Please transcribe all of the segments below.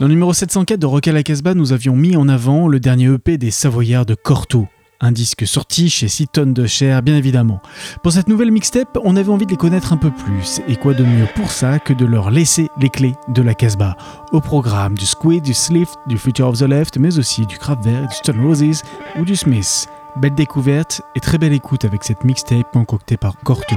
Dans le numéro 704 de Rock à la Casbah, nous avions mis en avant le dernier EP des Savoyards de Corto. Un disque sorti chez 6 tonnes de chair, bien évidemment. Pour cette nouvelle mixtape, on avait envie de les connaître un peu plus. Et quoi de mieux pour ça que de leur laisser les clés de la Casbah Au programme du Squid, du Slift, du Future of the Left, mais aussi du Kraftwerk, du Stone Roses ou du Smith. Belle découverte et très belle écoute avec cette mixtape concoctée par Corto.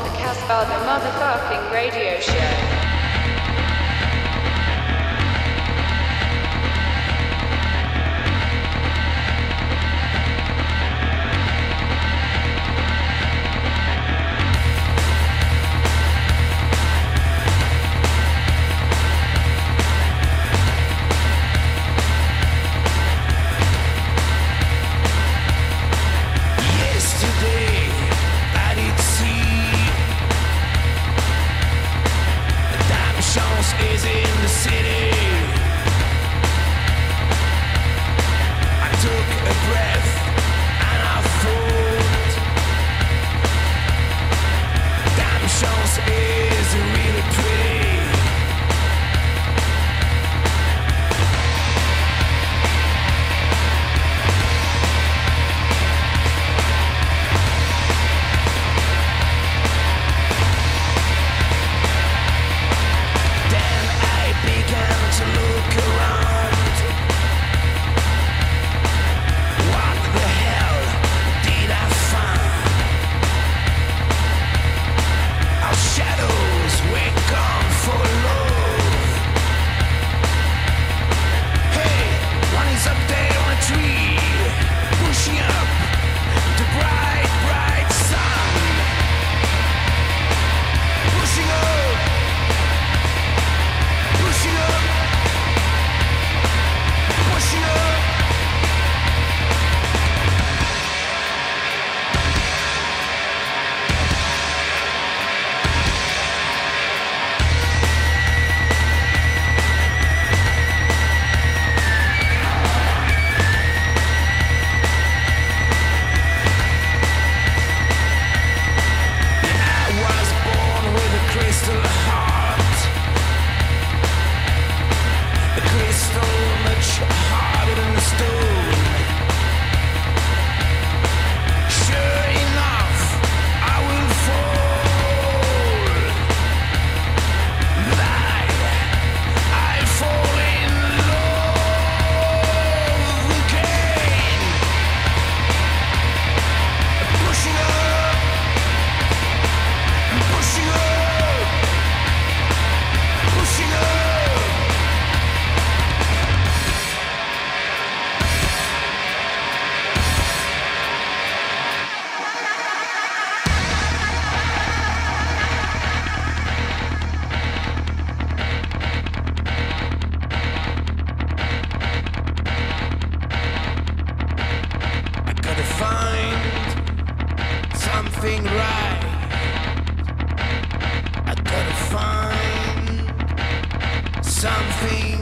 something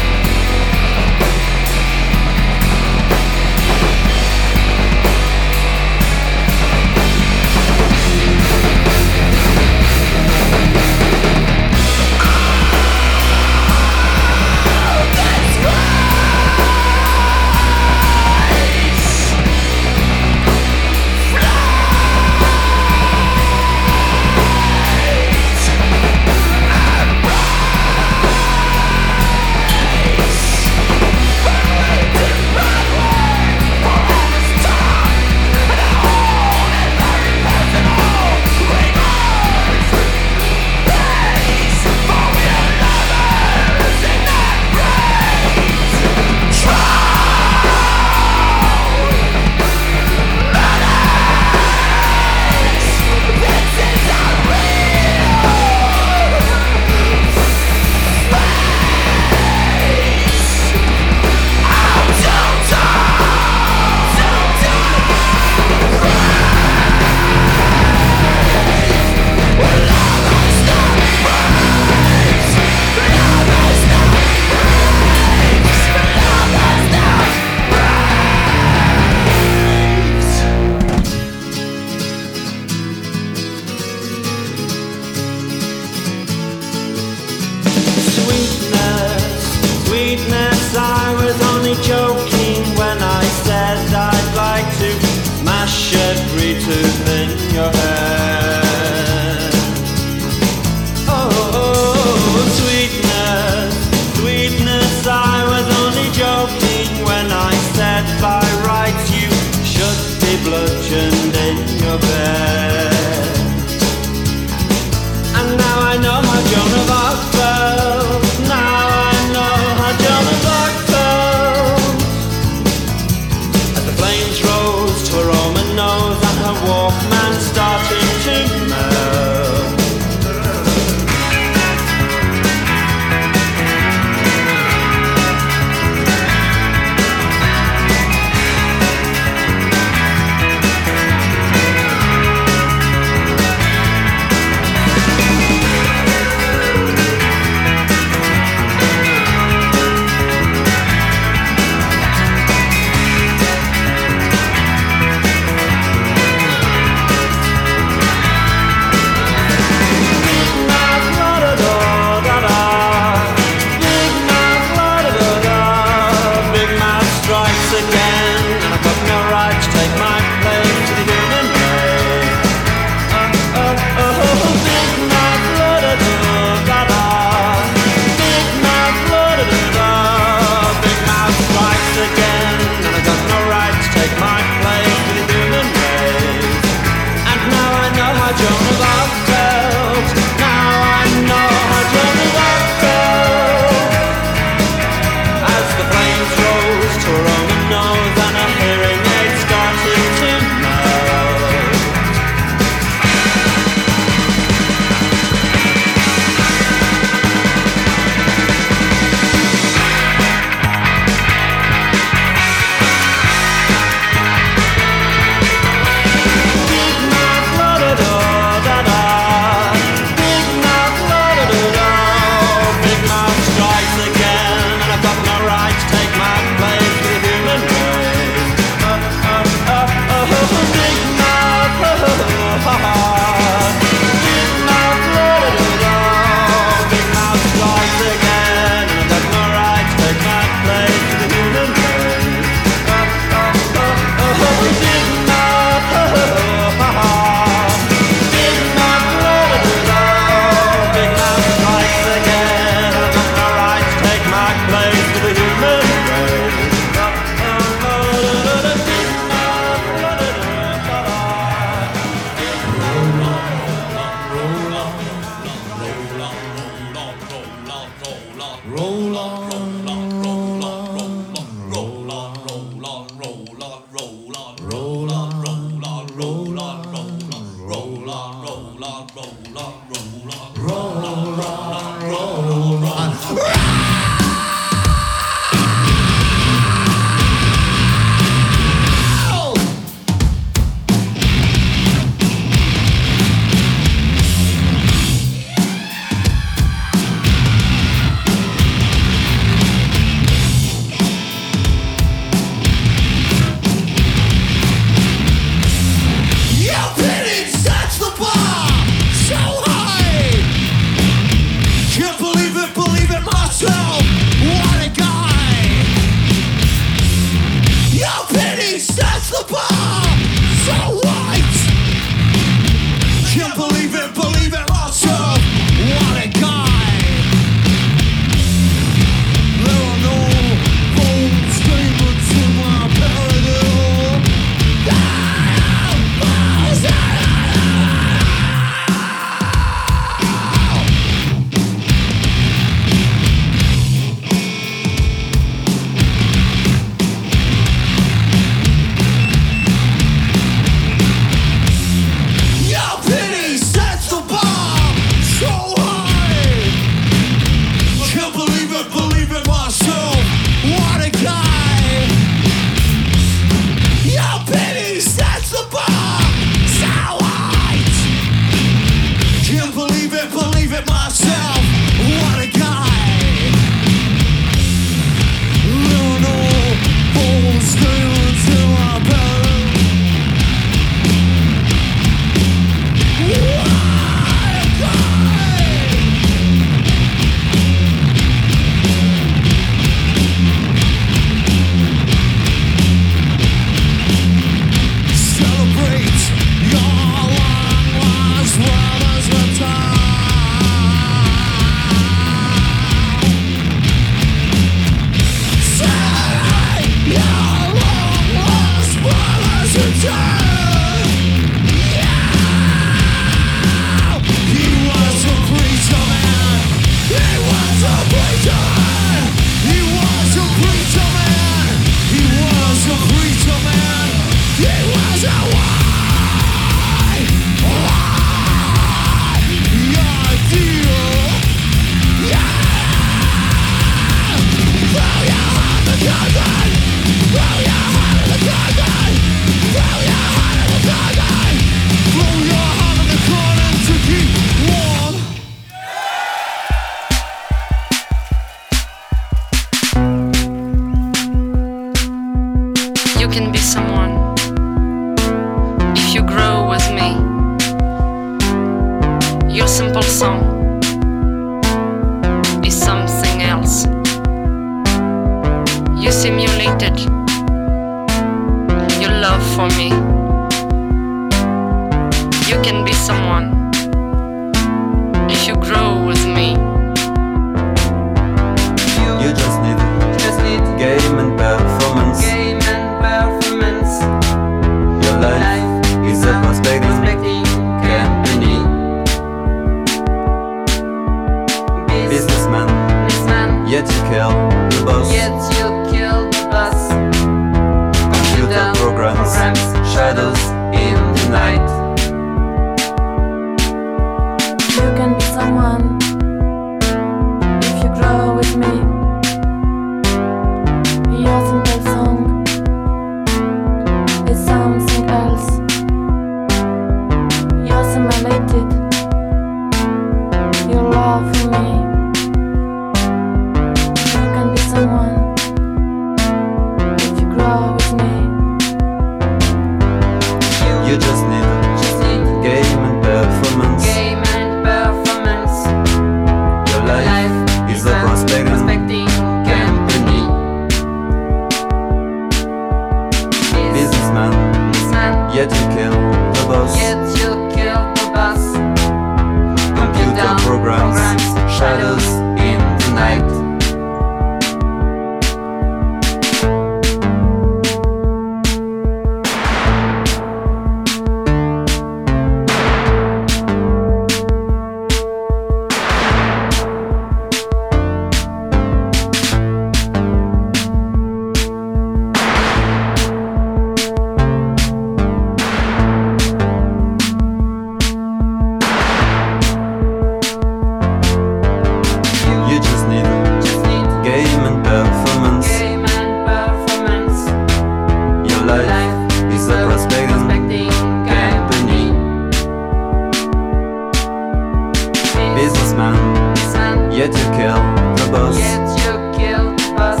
Yet you kill the bus. Yet you kill the bus.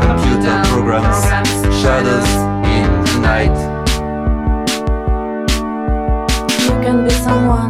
Computer programs, programs shadows in the night. You can be someone.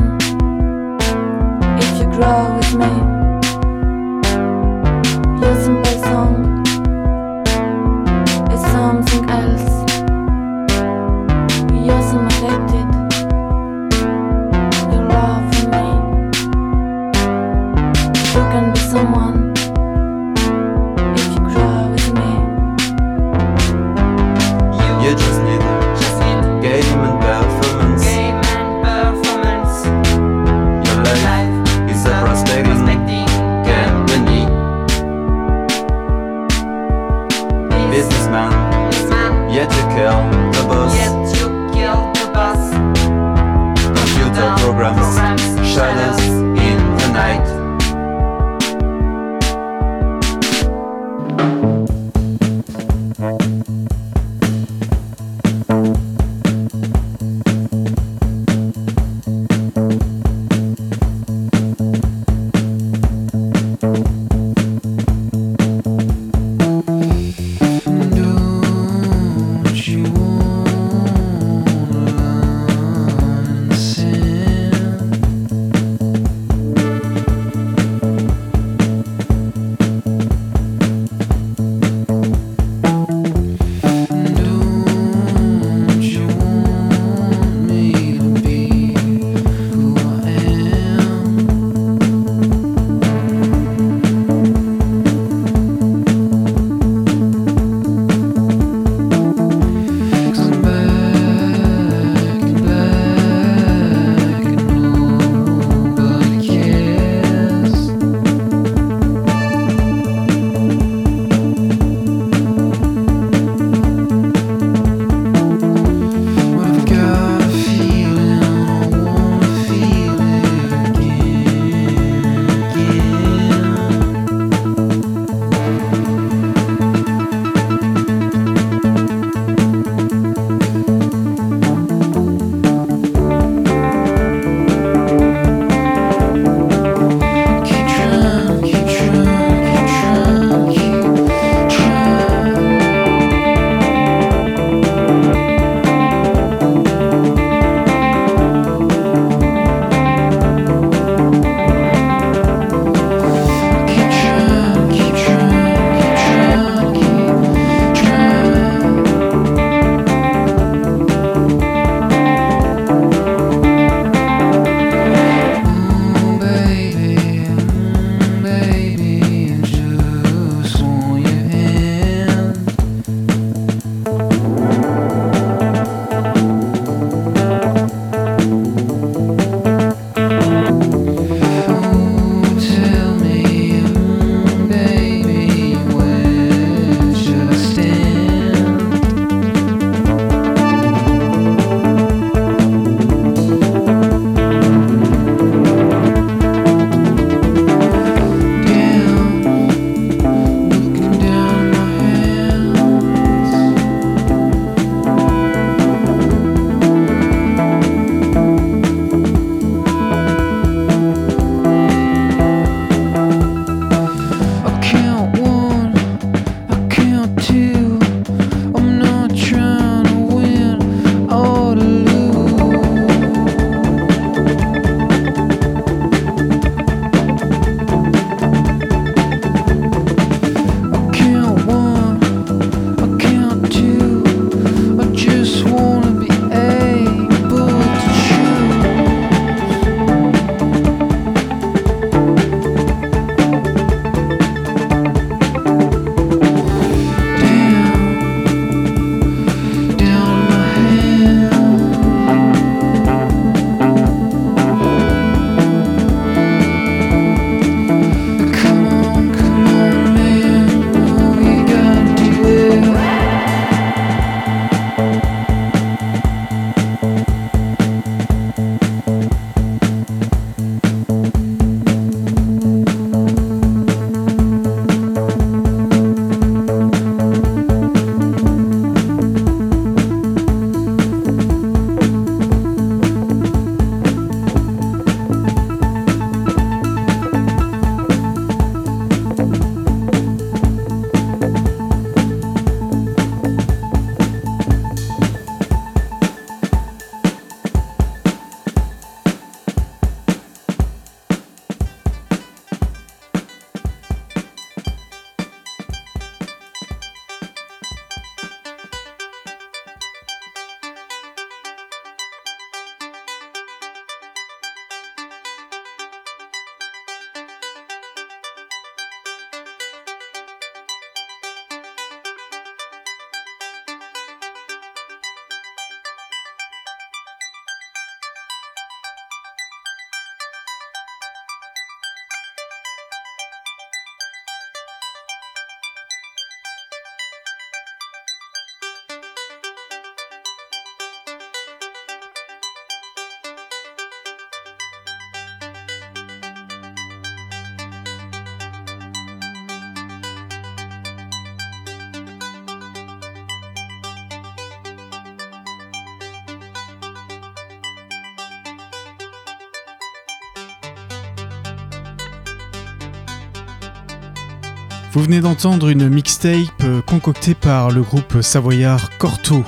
Vous venez d'entendre une mixtape euh, concoctée par le groupe savoyard Corto.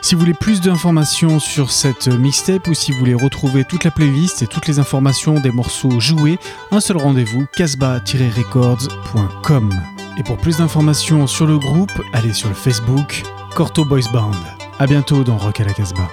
Si vous voulez plus d'informations sur cette mixtape ou si vous voulez retrouver toute la playlist et toutes les informations des morceaux joués, un seul rendez-vous, casbah-records.com. Et pour plus d'informations sur le groupe, allez sur le Facebook Corto Boys Band. A bientôt dans Rock à la Casbah.